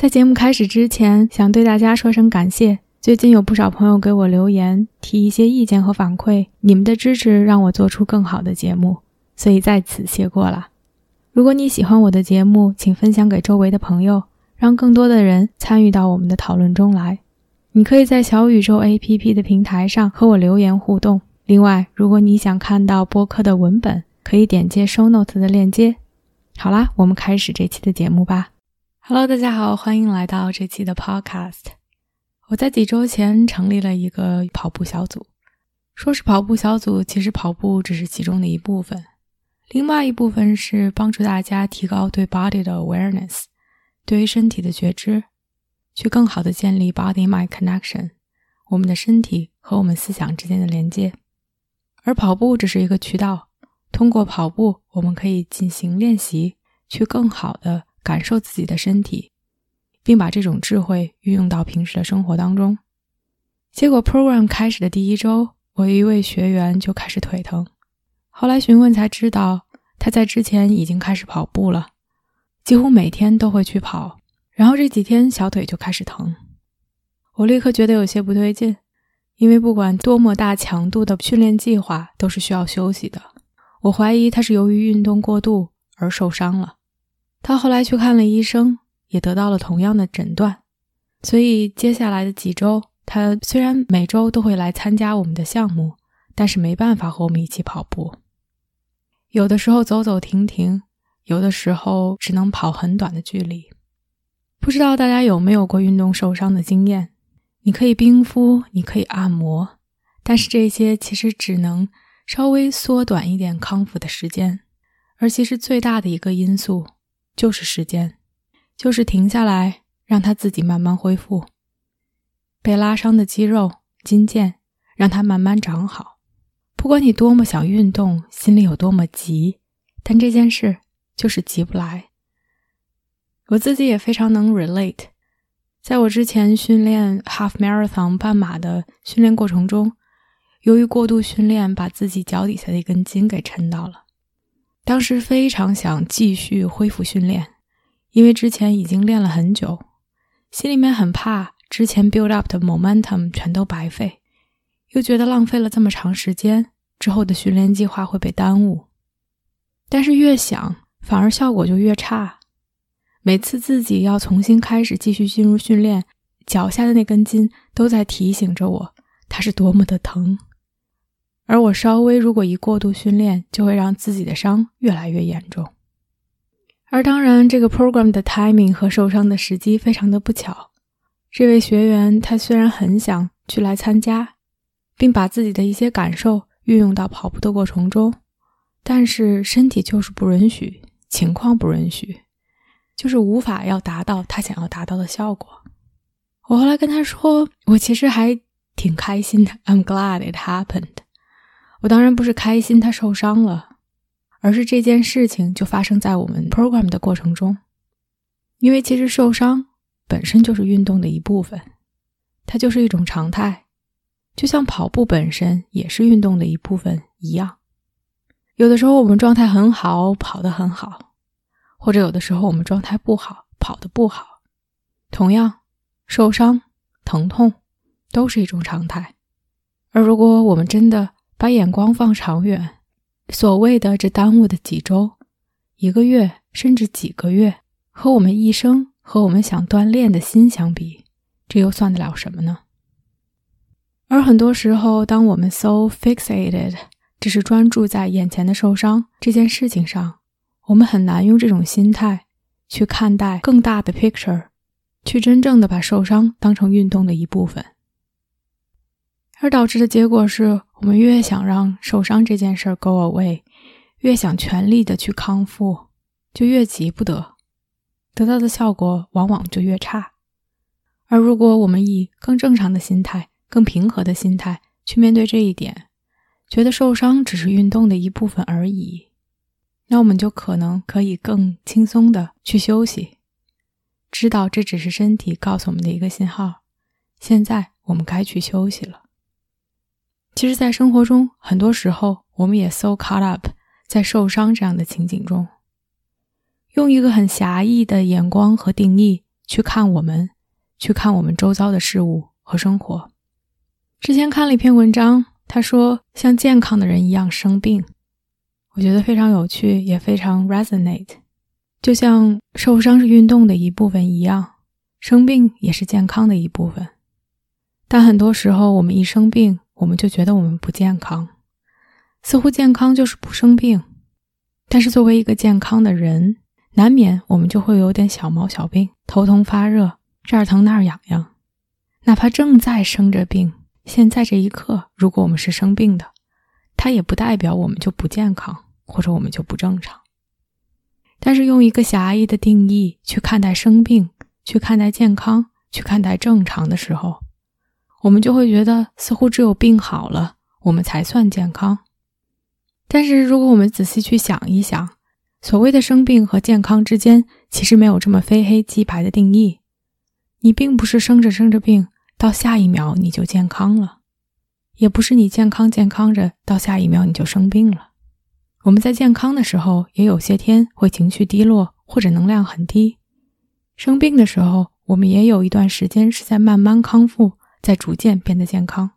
在节目开始之前，想对大家说声感谢。最近有不少朋友给我留言，提一些意见和反馈，你们的支持让我做出更好的节目，所以在此谢过了。如果你喜欢我的节目，请分享给周围的朋友，让更多的人参与到我们的讨论中来。你可以在小宇宙 APP 的平台上和我留言互动。另外，如果你想看到播客的文本，可以点击 Show Note 的链接。好啦，我们开始这期的节目吧。Hello，大家好，欢迎来到这期的 Podcast。我在几周前成立了一个跑步小组，说是跑步小组，其实跑步只是其中的一部分。另外一部分是帮助大家提高对 body 的 awareness，对于身体的觉知，去更好的建立 body-mind connection，我们的身体和我们思想之间的连接。而跑步只是一个渠道，通过跑步，我们可以进行练习，去更好的。感受自己的身体，并把这种智慧运用到平时的生活当中。结果，program 开始的第一周，我一位学员就开始腿疼。后来询问才知道，他在之前已经开始跑步了，几乎每天都会去跑。然后这几天小腿就开始疼。我立刻觉得有些不对劲，因为不管多么大强度的训练计划，都是需要休息的。我怀疑他是由于运动过度而受伤了。他后来去看了医生，也得到了同样的诊断。所以接下来的几周，他虽然每周都会来参加我们的项目，但是没办法和我们一起跑步。有的时候走走停停，有的时候只能跑很短的距离。不知道大家有没有过运动受伤的经验？你可以冰敷，你可以按摩，但是这些其实只能稍微缩短一点康复的时间，而其实最大的一个因素。就是时间，就是停下来，让它自己慢慢恢复。被拉伤的肌肉、筋腱，让它慢慢长好。不管你多么想运动，心里有多么急，但这件事就是急不来。我自己也非常能 relate。在我之前训练 half marathon 半马的训练过程中，由于过度训练，把自己脚底下的一根筋给抻到了。当时非常想继续恢复训练，因为之前已经练了很久，心里面很怕之前 build up 的 momentum 全都白费，又觉得浪费了这么长时间，之后的训练计划会被耽误。但是越想，反而效果就越差。每次自己要重新开始继续进入训练，脚下的那根筋都在提醒着我，它是多么的疼。而我稍微如果一过度训练，就会让自己的伤越来越严重。而当然，这个 program 的 timing 和受伤的时机非常的不巧。这位学员他虽然很想去来参加，并把自己的一些感受运用到跑步的过程中，但是身体就是不允许，情况不允许，就是无法要达到他想要达到的效果。我后来跟他说，我其实还挺开心的，I'm glad it happened。我当然不是开心他受伤了，而是这件事情就发生在我们 program 的过程中。因为其实受伤本身就是运动的一部分，它就是一种常态，就像跑步本身也是运动的一部分一样。有的时候我们状态很好，跑得很好；或者有的时候我们状态不好，跑得不好。同样，受伤、疼痛都是一种常态。而如果我们真的，把眼光放长远，所谓的这耽误的几周、一个月，甚至几个月，和我们一生和我们想锻炼的心相比，这又算得了什么呢？而很多时候，当我们 so fixated，只是专注在眼前的受伤这件事情上，我们很难用这种心态去看待更大的 picture，去真正的把受伤当成运动的一部分。而导致的结果是，我们越想让受伤这件事儿 go away，越想全力的去康复，就越急不得，得到的效果往往就越差。而如果我们以更正常的心态、更平和的心态去面对这一点，觉得受伤只是运动的一部分而已，那我们就可能可以更轻松的去休息，知道这只是身体告诉我们的一个信号。现在我们该去休息了。其实，在生活中，很多时候我们也 so caught up 在受伤这样的情景中，用一个很狭义的眼光和定义去看我们。去看我们周遭的事物和生活。之前看了一篇文章，他说像健康的人一样生病，我觉得非常有趣，也非常 resonate。就像受伤是运动的一部分一样，生病也是健康的一部分。但很多时候，我们一生病，我们就觉得我们不健康，似乎健康就是不生病。但是作为一个健康的人，难免我们就会有点小毛小病，头疼发热。这儿疼那儿痒痒，哪怕正在生着病，现在这一刻，如果我们是生病的，它也不代表我们就不健康，或者我们就不正常。但是用一个狭义的定义去看待生病，去看待健康，去看待正常的时候，我们就会觉得似乎只有病好了，我们才算健康。但是如果我们仔细去想一想，所谓的生病和健康之间，其实没有这么非黑即白的定义。你并不是生着生着病，到下一秒你就健康了，也不是你健康健康着，到下一秒你就生病了。我们在健康的时候，也有些天会情绪低落或者能量很低；生病的时候，我们也有一段时间是在慢慢康复，在逐渐变得健康。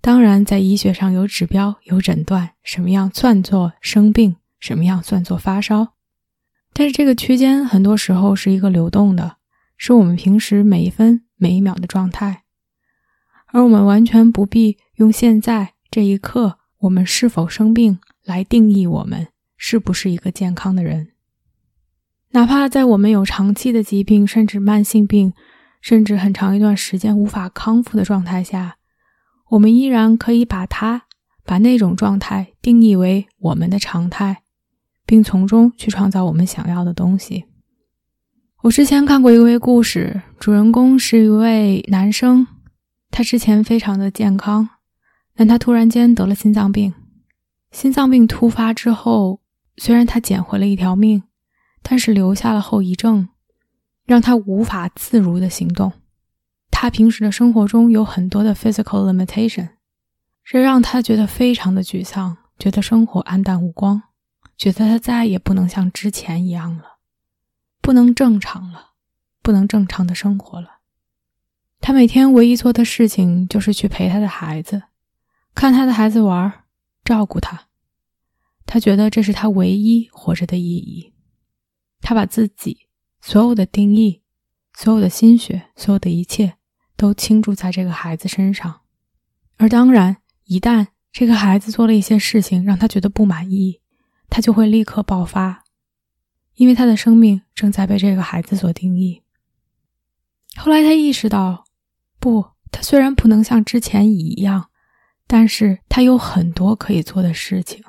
当然，在医学上有指标、有诊断，什么样算作生病，什么样算作发烧。但是这个区间很多时候是一个流动的。是我们平时每一分每一秒的状态，而我们完全不必用现在这一刻我们是否生病来定义我们是不是一个健康的人。哪怕在我们有长期的疾病，甚至慢性病，甚至很长一段时间无法康复的状态下，我们依然可以把它把那种状态定义为我们的常态，并从中去创造我们想要的东西。我之前看过一位故事，主人公是一位男生，他之前非常的健康，但他突然间得了心脏病。心脏病突发之后，虽然他捡回了一条命，但是留下了后遗症，让他无法自如的行动。他平时的生活中有很多的 physical limitation，这让他觉得非常的沮丧，觉得生活黯淡无光，觉得他再也不能像之前一样了。不能正常了，不能正常的生活了。他每天唯一做的事情就是去陪他的孩子，看他的孩子玩，照顾他。他觉得这是他唯一活着的意义。他把自己所有的定义、所有的心血、所有的一切都倾注在这个孩子身上。而当然，一旦这个孩子做了一些事情让他觉得不满意，他就会立刻爆发。因为他的生命正在被这个孩子所定义。后来他意识到，不，他虽然不能像之前一样，但是他有很多可以做的事情。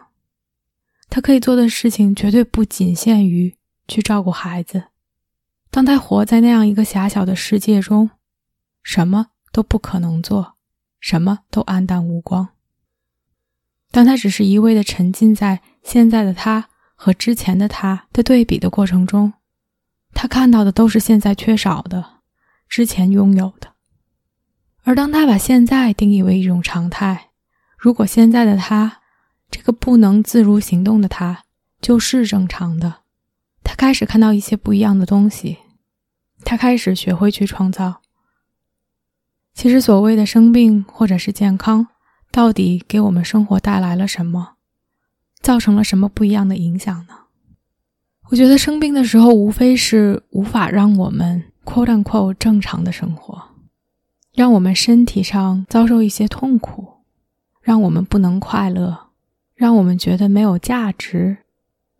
他可以做的事情绝对不仅限于去照顾孩子。当他活在那样一个狭小的世界中，什么都不可能做，什么都黯淡无光。当他只是一味的沉浸在现在的他。和之前的他的对比的过程中，他看到的都是现在缺少的，之前拥有的。而当他把现在定义为一种常态，如果现在的他，这个不能自如行动的他，就是正常的，他开始看到一些不一样的东西，他开始学会去创造。其实，所谓的生病或者是健康，到底给我们生活带来了什么？造成了什么不一样的影响呢？我觉得生病的时候，无非是无法让我们 “quote unquote” 正常的生活，让我们身体上遭受一些痛苦，让我们不能快乐，让我们觉得没有价值、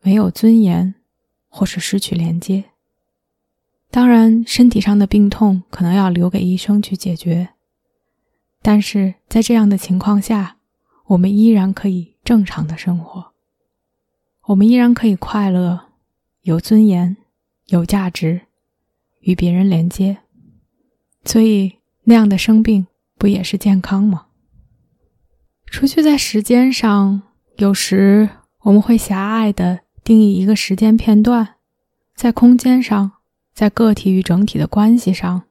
没有尊严，或是失去连接。当然，身体上的病痛可能要留给医生去解决，但是在这样的情况下，我们依然可以正常的生活。我们依然可以快乐、有尊严、有价值，与别人连接。所以那样的生病不也是健康吗？除去在时间上，有时我们会狭隘地定义一个时间片段；在空间上，在个体与整体的关系上，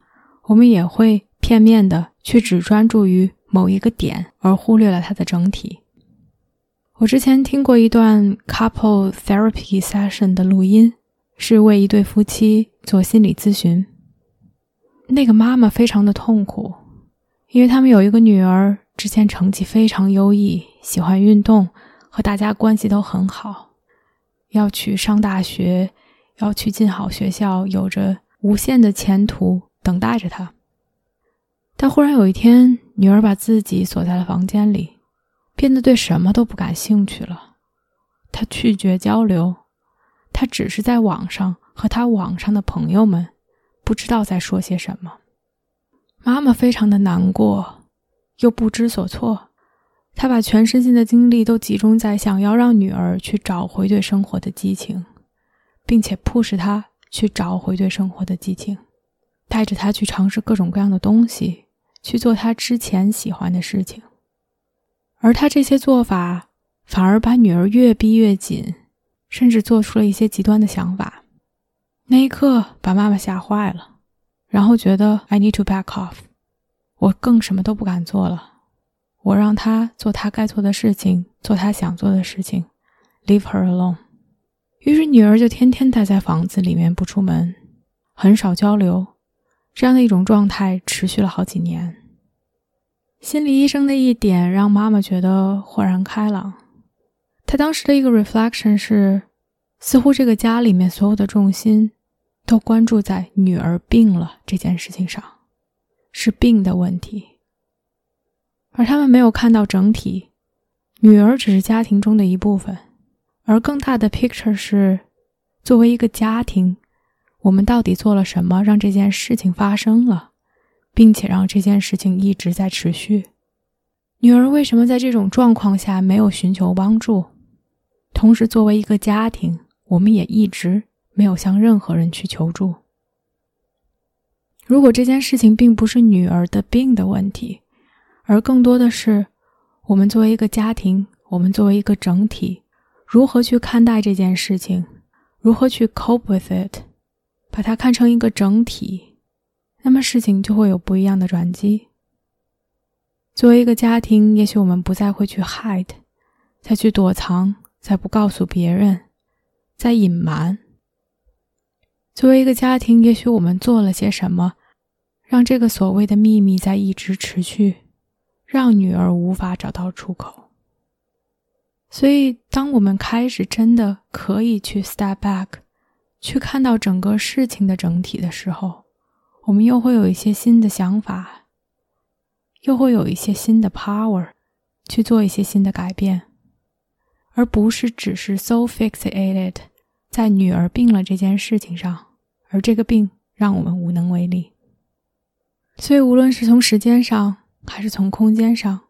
我们也会片面的去只专注于某一个点，而忽略了它的整体。我之前听过一段 couple therapy session 的录音，是为一对夫妻做心理咨询。那个妈妈非常的痛苦，因为他们有一个女儿，之前成绩非常优异，喜欢运动，和大家关系都很好，要去上大学，要去进好学校，有着无限的前途等待着他。但忽然有一天，女儿把自己锁在了房间里。变得对什么都不感兴趣了，他拒绝交流，他只是在网上和他网上的朋友们不知道在说些什么。妈妈非常的难过，又不知所措，她把全身心的精力都集中在想要让女儿去找回对生活的激情，并且迫使他去找回对生活的激情，带着他去尝试各种各样的东西，去做他之前喜欢的事情。而他这些做法反而把女儿越逼越紧，甚至做出了一些极端的想法。那一刻把妈妈吓坏了，然后觉得 I need to back off，我更什么都不敢做了。我让他做他该做的事情，做他想做的事情，leave her alone。于是女儿就天天待在房子里面不出门，很少交流。这样的一种状态持续了好几年。心理医生的一点让妈妈觉得豁然开朗。她当时的一个 reflection 是，似乎这个家里面所有的重心都关注在女儿病了这件事情上，是病的问题，而他们没有看到整体。女儿只是家庭中的一部分，而更大的 picture 是，作为一个家庭，我们到底做了什么让这件事情发生了？并且让这件事情一直在持续。女儿为什么在这种状况下没有寻求帮助？同时，作为一个家庭，我们也一直没有向任何人去求助。如果这件事情并不是女儿的病的问题，而更多的是我们作为一个家庭，我们作为一个整体，如何去看待这件事情，如何去 cope with it，把它看成一个整体。那么事情就会有不一样的转机。作为一个家庭，也许我们不再会去 hide，再去躲藏，再不告诉别人，再隐瞒。作为一个家庭，也许我们做了些什么，让这个所谓的秘密在一直持续，让女儿无法找到出口。所以，当我们开始真的可以去 step back，去看到整个事情的整体的时候，我们又会有一些新的想法，又会有一些新的 power 去做一些新的改变，而不是只是 so fixated 在女儿病了这件事情上，而这个病让我们无能为力。所以，无论是从时间上，还是从空间上，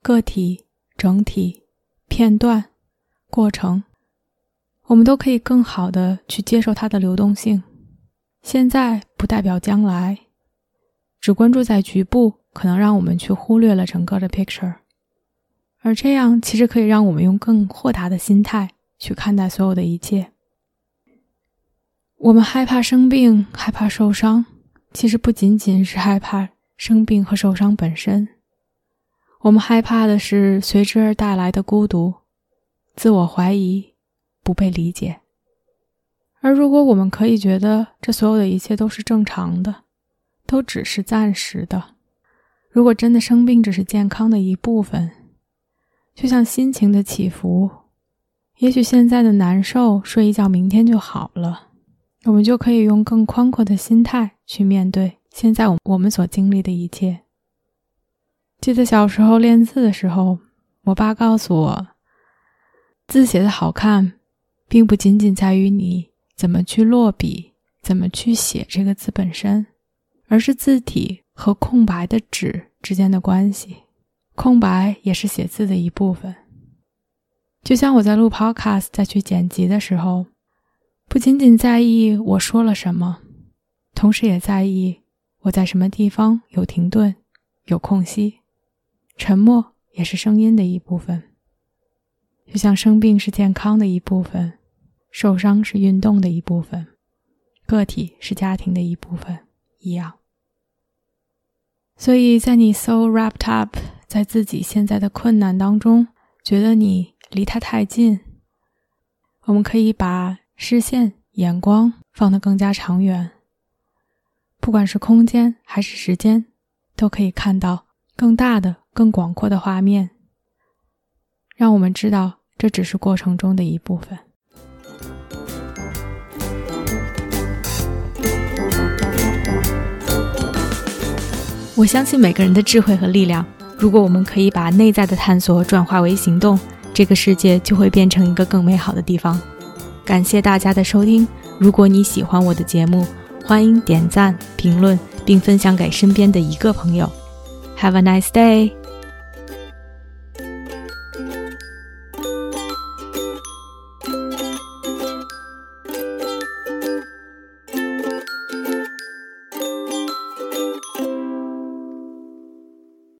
个体、整体、片段、过程，我们都可以更好的去接受它的流动性。现在不代表将来，只关注在局部，可能让我们去忽略了整个的 picture，而这样其实可以让我们用更豁达的心态去看待所有的一切。我们害怕生病，害怕受伤，其实不仅仅是害怕生病和受伤本身，我们害怕的是随之而带来的孤独、自我怀疑、不被理解。而如果我们可以觉得这所有的一切都是正常的，都只是暂时的，如果真的生病只是健康的一部分，就像心情的起伏，也许现在的难受，睡一觉明天就好了，我们就可以用更宽阔的心态去面对现在我我们所经历的一切。记得小时候练字的时候，我爸告诉我，字写的好看，并不仅仅在于你。怎么去落笔，怎么去写这个字本身，而是字体和空白的纸之间的关系。空白也是写字的一部分。就像我在录 Podcast 再去剪辑的时候，不仅仅在意我说了什么，同时也在意我在什么地方有停顿，有空隙。沉默也是声音的一部分，就像生病是健康的一部分，受伤是运动的一部分，个体是家庭的一部分一样。所以在你 so wrapped up 在自己现在的困难当中，觉得你离他太近，我们可以把视线、眼光放得更加长远。不管是空间还是时间，都可以看到更大的、更广阔的画面。让我们知道，这只是过程中的一部分。我相信每个人的智慧和力量。如果我们可以把内在的探索转化为行动，这个世界就会变成一个更美好的地方。感谢大家的收听。如果你喜欢我的节目，欢迎点赞、评论，并分享给身边的一个朋友。Have a nice day.